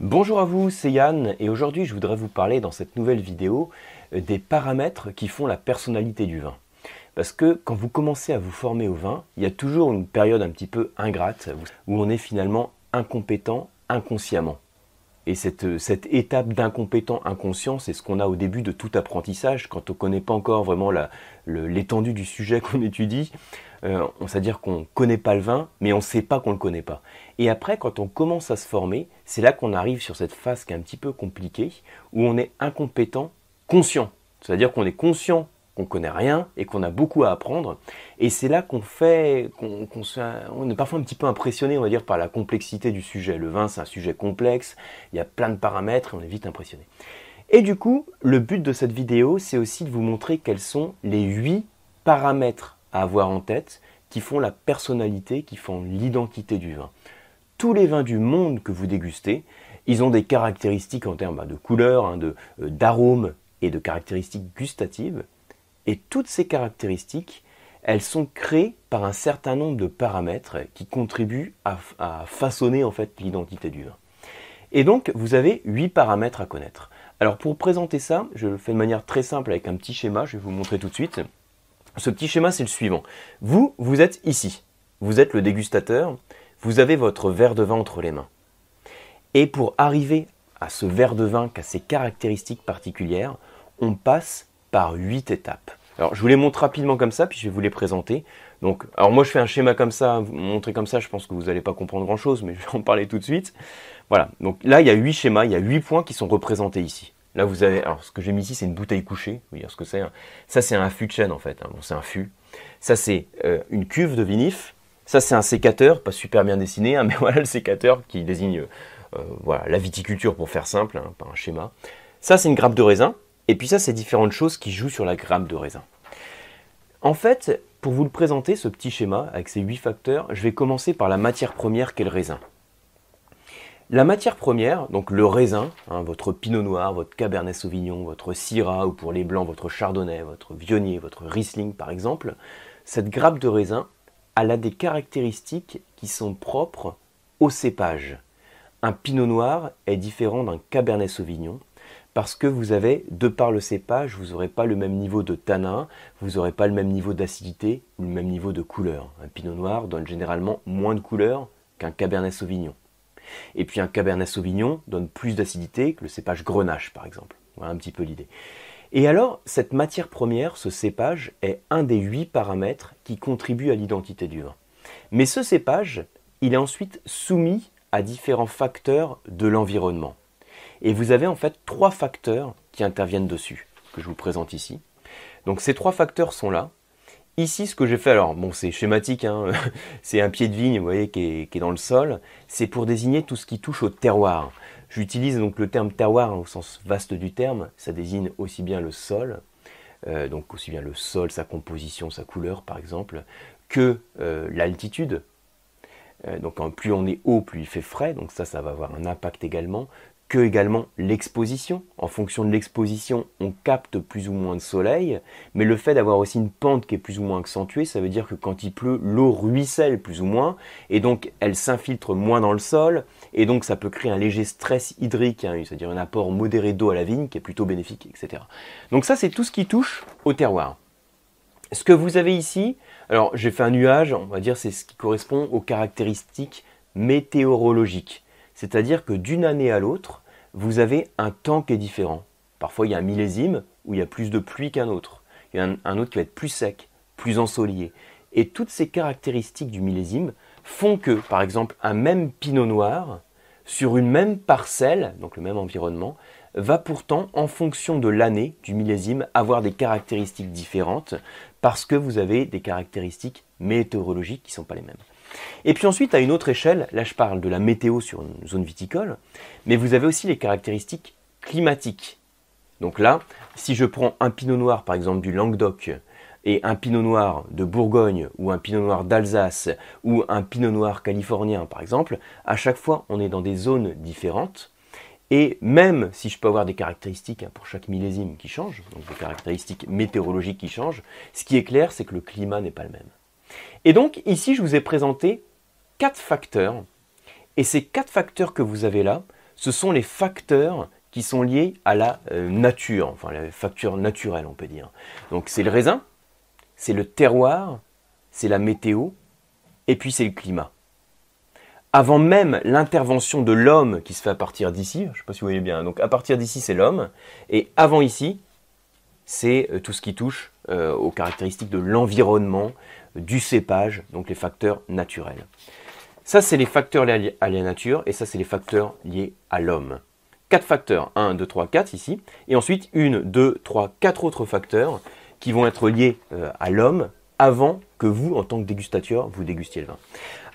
Bonjour à vous, c'est Yann et aujourd'hui je voudrais vous parler dans cette nouvelle vidéo euh, des paramètres qui font la personnalité du vin. Parce que quand vous commencez à vous former au vin, il y a toujours une période un petit peu ingrate où on est finalement incompétent inconsciemment. Et cette, cette étape d'incompétent inconscient, c'est ce qu'on a au début de tout apprentissage, quand on ne connaît pas encore vraiment l'étendue du sujet qu'on étudie. Euh, C'est-à-dire qu'on ne connaît pas le vin, mais on ne sait pas qu'on ne le connaît pas. Et après, quand on commence à se former, c'est là qu'on arrive sur cette phase qui est un petit peu compliquée, où on est incompétent conscient. C'est-à-dire qu'on est conscient qu'on connaît rien et qu'on a beaucoup à apprendre. Et c'est là qu'on fait, qu'on on est parfois un petit peu impressionné, on va dire, par la complexité du sujet. Le vin, c'est un sujet complexe, il y a plein de paramètres et on est vite impressionné. Et du coup, le but de cette vidéo, c'est aussi de vous montrer quels sont les huit paramètres à avoir en tête qui font la personnalité, qui font l'identité du vin. Tous les vins du monde que vous dégustez, ils ont des caractéristiques en termes bah, de couleur, hein, euh, d'arôme et de caractéristiques gustatives. Et toutes ces caractéristiques, elles sont créées par un certain nombre de paramètres qui contribuent à, façonner en fait l'identité du vin. Et donc, vous avez huit paramètres à connaître. Alors, pour présenter ça, je le fais de manière très simple avec un petit schéma, je vais vous montrer tout de suite. Ce petit schéma, c'est le suivant. Vous, vous êtes ici. Vous êtes le dégustateur. Vous avez votre verre de vin entre les mains. Et pour arriver à ce verre de vin qui a ses caractéristiques particulières, on passe par huit étapes. Alors je vous les montre rapidement comme ça, puis je vais vous les présenter. Donc, alors moi je fais un schéma comme ça, vous montrer comme ça, je pense que vous n'allez pas comprendre grand chose, mais je vais en parler tout de suite. Voilà, donc là il y a huit schémas, il y a huit points qui sont représentés ici. Là vous avez, alors ce que j'ai mis ici c'est une bouteille couchée, vous voyez ce que c'est. Hein. Ça c'est un fût de chêne en fait, hein. c'est un fût. Ça c'est euh, une cuve de vinif. Ça c'est un sécateur, pas super bien dessiné, hein, mais voilà le sécateur qui désigne euh, voilà, la viticulture pour faire simple, par un schéma. Ça c'est une grappe de raisin. Et puis ça, c'est différentes choses qui jouent sur la grappe de raisin. En fait, pour vous le présenter, ce petit schéma avec ces huit facteurs, je vais commencer par la matière première qu'est le raisin. La matière première, donc le raisin, hein, votre pinot noir, votre cabernet sauvignon, votre syrah ou pour les blancs, votre chardonnay, votre vionnier, votre riesling par exemple, cette grappe de raisin, elle a des caractéristiques qui sont propres au cépage. Un pinot noir est différent d'un cabernet sauvignon, parce que vous avez, de par le cépage, vous n'aurez pas le même niveau de tanin, vous n'aurez pas le même niveau d'acidité le même niveau de couleur. Un pinot noir donne généralement moins de couleur qu'un cabernet sauvignon. Et puis un cabernet sauvignon donne plus d'acidité que le cépage grenache, par exemple. Voilà un petit peu l'idée. Et alors, cette matière première, ce cépage, est un des huit paramètres qui contribuent à l'identité du vin. Mais ce cépage, il est ensuite soumis à différents facteurs de l'environnement. Et vous avez en fait trois facteurs qui interviennent dessus, que je vous présente ici. Donc ces trois facteurs sont là. Ici, ce que j'ai fait, alors bon, c'est schématique, hein, c'est un pied de vigne, vous voyez, qui est, dans le sol. C'est pour désigner tout ce qui touche au terroir. J'utilise donc le terme terroir au sens vaste du terme. Ça désigne aussi bien le sol, euh, donc aussi bien le sol, sa composition, sa couleur, par exemple, que euh, l'altitude. Euh, donc plus on est haut, plus il fait frais, donc ça, ça va avoir un impact également que également l'exposition. En fonction de l'exposition, on capte plus ou moins de soleil, mais le fait d'avoir aussi une pente qui est plus ou moins accentuée, ça veut dire que quand il pleut, l'eau ruisselle plus ou moins, et donc elle s'infiltre moins dans le sol, et donc ça peut créer un léger stress hydrique, hein, c'est-à-dire un apport modéré d'eau à la vigne qui est plutôt bénéfique, etc. Donc ça, c'est tout ce qui touche au terroir. Ce que vous avez ici, alors j'ai fait un nuage, on va dire c'est ce qui correspond aux caractéristiques météorologiques. C'est-à-dire que d'une année à l'autre, vous avez un temps qui est différent. Parfois, il y a un millésime où il y a plus de pluie qu'un autre. Il y a un, autre qui va être plus sec, plus ensoleillé. Et toutes ces caractéristiques du millésime font que, par exemple, un même pinot noir, sur une même parcelle, donc le même environnement, va pourtant, en fonction de l'année du millésime, avoir des caractéristiques différentes parce que vous avez des caractéristiques météorologiques qui ne sont pas les mêmes. Et puis ensuite, à une autre échelle, là je parle de la météo sur une zone viticole, mais vous avez aussi les caractéristiques climatiques. Donc là, si je prends un pinot noir par exemple du Languedoc et un pinot noir de Bourgogne ou un pinot noir d'Alsace ou un pinot noir californien par exemple, à chaque fois on est dans des zones différentes. Et même si je peux avoir des caractéristiques hein, pour chaque millésime qui changent, donc des caractéristiques météorologiques qui changent, ce qui est clair, c'est que le climat n'est pas le même. Et donc ici, je vous ai présenté quatre facteurs. Et ces quatre facteurs que vous avez là ce sont les facteurs qui sont liés à la euh, nature, enfin les facteurs naturels on peut dire. Donc c'est le raisin, c'est le terroir, c'est la météo, et puis c'est le climat. Avant même l'intervention de l'homme qui se fait à partir d'ici, je ne sais pas si vous voyez bien, donc à partir d'ici c'est l'homme, et avant ici, c'est euh, tout ce qui touche euh, aux caractéristiques de l'environnement, du cépage, donc les facteurs naturels. Ça, c'est les facteurs liés à la nature, et ça, c'est les facteurs liés à l'homme. Quatre facteurs, 1, 2, 3, 4 ici, et ensuite une, deux, trois, quatre autres facteurs qui vont être liés euh, à l'homme avant que vous, en tant que dégustateur, vous dégustiez le vin.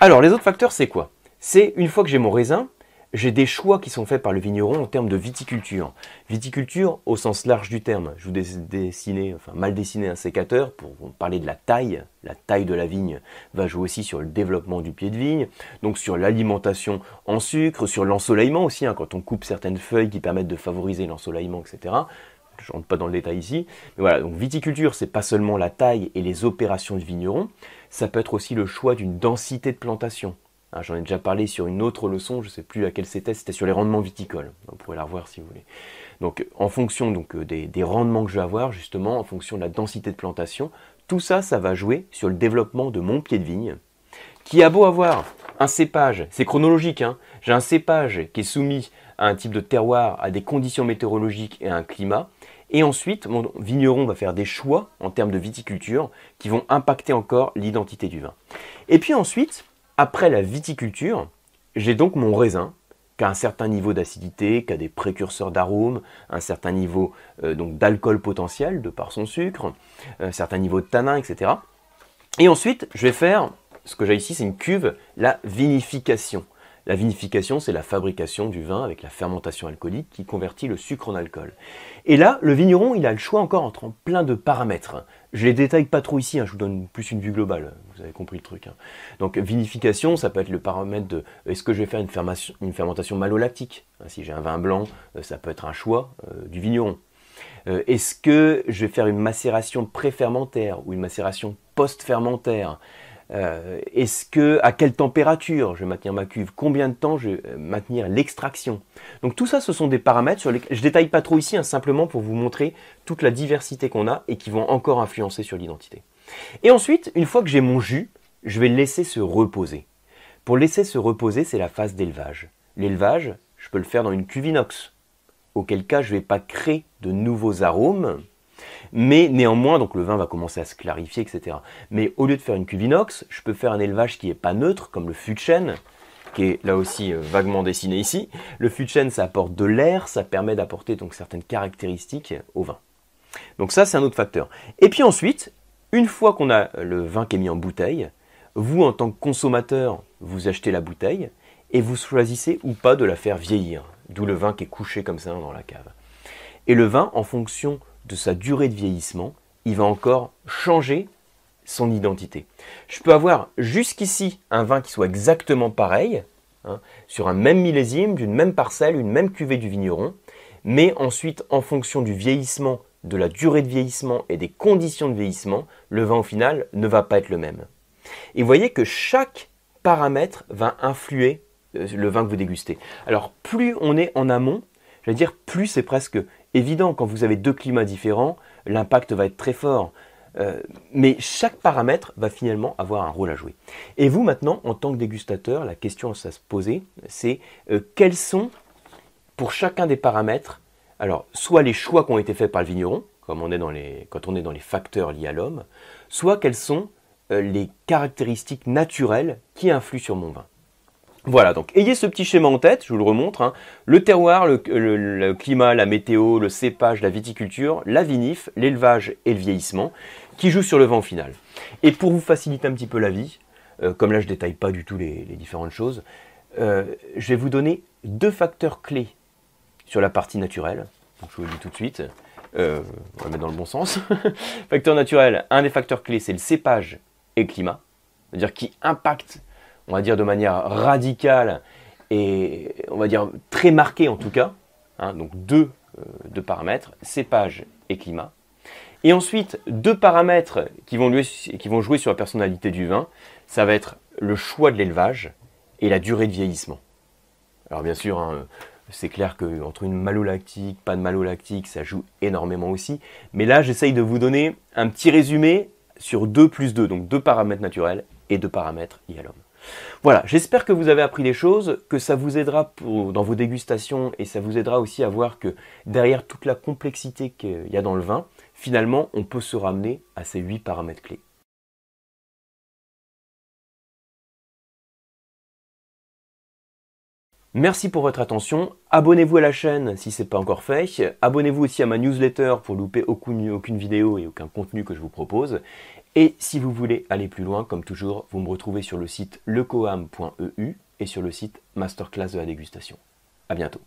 Alors, les autres facteurs, c'est quoi? C'est une fois que j'ai mon raisin, j'ai des choix qui sont faits par le vigneron en termes de viticulture. Viticulture au sens large du terme. Je vous dessiner, enfin mal dessiner un sécateur pour parler de la taille. La taille de la vigne va jouer aussi sur le développement du pied de vigne, donc sur l'alimentation en sucre, sur l'ensoleillement aussi, hein, quand on coupe certaines feuilles qui permettent de favoriser l'ensoleillement, etc. Je rentre pas dans le détail ici. Mais voilà, donc viticulture, c'est pas seulement la taille et les opérations de vigneron, ça peut être aussi le choix d'une densité de plantation. Ah, j'en ai déjà parlé sur une autre leçon, je ne sais plus laquelle c'était, c'était sur les rendements viticoles. Vous pourrez la revoir si vous voulez. Donc en fonction donc, euh, des, des, rendements que je vais avoir, justement, en fonction de la densité de plantation, tout ça, ça va jouer sur le développement de mon pied de vigne, qui a beau avoir un cépage, c'est chronologique, hein, j'ai un cépage qui est soumis à un type de terroir, à des conditions météorologiques et à un climat, et ensuite, mon vigneron va faire des choix en termes de viticulture qui vont impacter encore l'identité du vin. Et puis ensuite, après la viticulture, j'ai donc mon raisin qui a un certain niveau d'acidité, qui a des précurseurs d'arômes, un certain niveau euh, d'alcool potentiel de par son sucre, un certain niveau de tanin, etc. Et ensuite, je vais faire ce que j'ai ici, c'est une cuve, la vinification. La vinification, c'est la fabrication du vin avec la fermentation alcoolique qui convertit le sucre en alcool. Et là, le vigneron, il a le choix encore entre plein de paramètres. Je les détaille pas trop ici, hein, je vous donne plus une vue globale, vous avez compris le truc. Hein. Donc vinification, ça peut être le paramètre de est-ce que je vais faire une, fermentation, malolactique hein, Si j'ai un vin blanc, euh, ça peut être un choix euh, du vigneron. Euh, est-ce que je vais faire une macération pré-fermentaire ou une macération post-fermentaire? Euh, est-ce que, à quelle température je vais maintenir ma cuve? Combien de temps je vais maintenir l'extraction? Donc tout ça, ce sont des paramètres sur lesquels je détaille pas trop ici, hein, simplement pour vous montrer toute la diversité qu'on a et qui vont encore influencer sur l'identité. Et ensuite, une fois que j'ai mon jus, je vais le laisser se reposer. Pour laisser se reposer, c'est la phase d'élevage. L'élevage, je peux le faire dans une cuve inox, auquel cas je ne vais pas créer de nouveaux arômes, mais néanmoins, donc le vin va commencer à se clarifier, etc. Mais au lieu de faire une cuve inox, je peux faire un élevage qui n'est pas neutre, comme le fût de qui est là aussi euh, vaguement dessiné ici. Le fût de ça apporte de l'air, ça permet d'apporter donc certaines caractéristiques au vin. Donc ça, c'est un autre facteur. Et puis ensuite, une fois qu'on a le vin qui est mis en bouteille, vous, en tant que consommateur, vous achetez la bouteille et vous choisissez ou pas de la faire vieillir. D'où le vin qui est couché comme ça dans la cave. Et le vin, en fonction de sa durée de vieillissement, il va encore changer son identité. Je peux avoir jusqu'ici un vin qui soit exactement pareil, hein, sur un même millésime, d'une même parcelle, une même cuvée du vigneron, mais ensuite, en fonction du vieillissement, de la durée de vieillissement et des conditions de vieillissement, le vin au final ne va pas être le même. Et vous voyez que chaque paramètre va influer euh, le vin que vous dégustez. Alors plus on est en amont, je vais dire plus c'est presque évident, quand vous avez deux climats différents, l'impact va être très fort. Euh, mais chaque paramètre va finalement avoir un rôle à jouer. Et vous maintenant, en tant que dégustateur, la question à se poser, c'est euh, quels sont, pour chacun des paramètres, alors soit les choix qui ont été faits par le vigneron, comme on est dans les, quand on est dans les facteurs liés à l'homme, soit quelles sont euh, les caractéristiques naturelles qui influent sur mon vin. Voilà, donc ayez ce petit schéma en tête, je vous le remontre. Hein. Le terroir, le, climat, la météo, le cépage, la viticulture, la vinif, l'élevage et le vieillissement, qui jouent sur le vent final. Et pour vous faciliter un petit peu la vie, euh, comme là je détaille pas du tout les, différentes choses, euh, je vais vous donner deux facteurs clés sur la partie naturelle. Je vous le dis tout de suite. Euh, on va mettre dans le bon sens. Facteur naturel, un des facteurs clés, c'est le cépage et le climat. C'est-à-dire qui impacte on va dire de manière radicale et on va dire très marquée en tout cas. Hein, donc deux, euh, deux, paramètres, cépage et climat. Et ensuite, deux paramètres qui vont, jouer sur la personnalité du vin, ça va être le choix de l'élevage et la durée de vieillissement. Alors bien sûr, hein, C'est clair qu'entre une malolactique, pas de malolactique, ça joue énormément aussi. Mais là, j'essaye de vous donner un petit résumé sur 2 plus 2, donc deux paramètres naturels et deux paramètres l'homme. Voilà, j'espère que vous avez appris des choses, que ça vous aidera dans vos dégustations et ça vous aidera aussi à voir que derrière toute la complexité qu'il y a dans le vin, finalement, on peut se ramener à ces 8 paramètres clés. Merci pour votre attention. Abonnez-vous à la chaîne si ce n'est pas encore fait. Abonnez-vous aussi à ma newsletter pour louper aucune, aucune vidéo et aucun contenu que je vous propose. Et si vous voulez aller plus loin, comme toujours, vous me retrouvez sur le site lecoam.eu et sur le site Masterclass de la dégustation. A bientôt.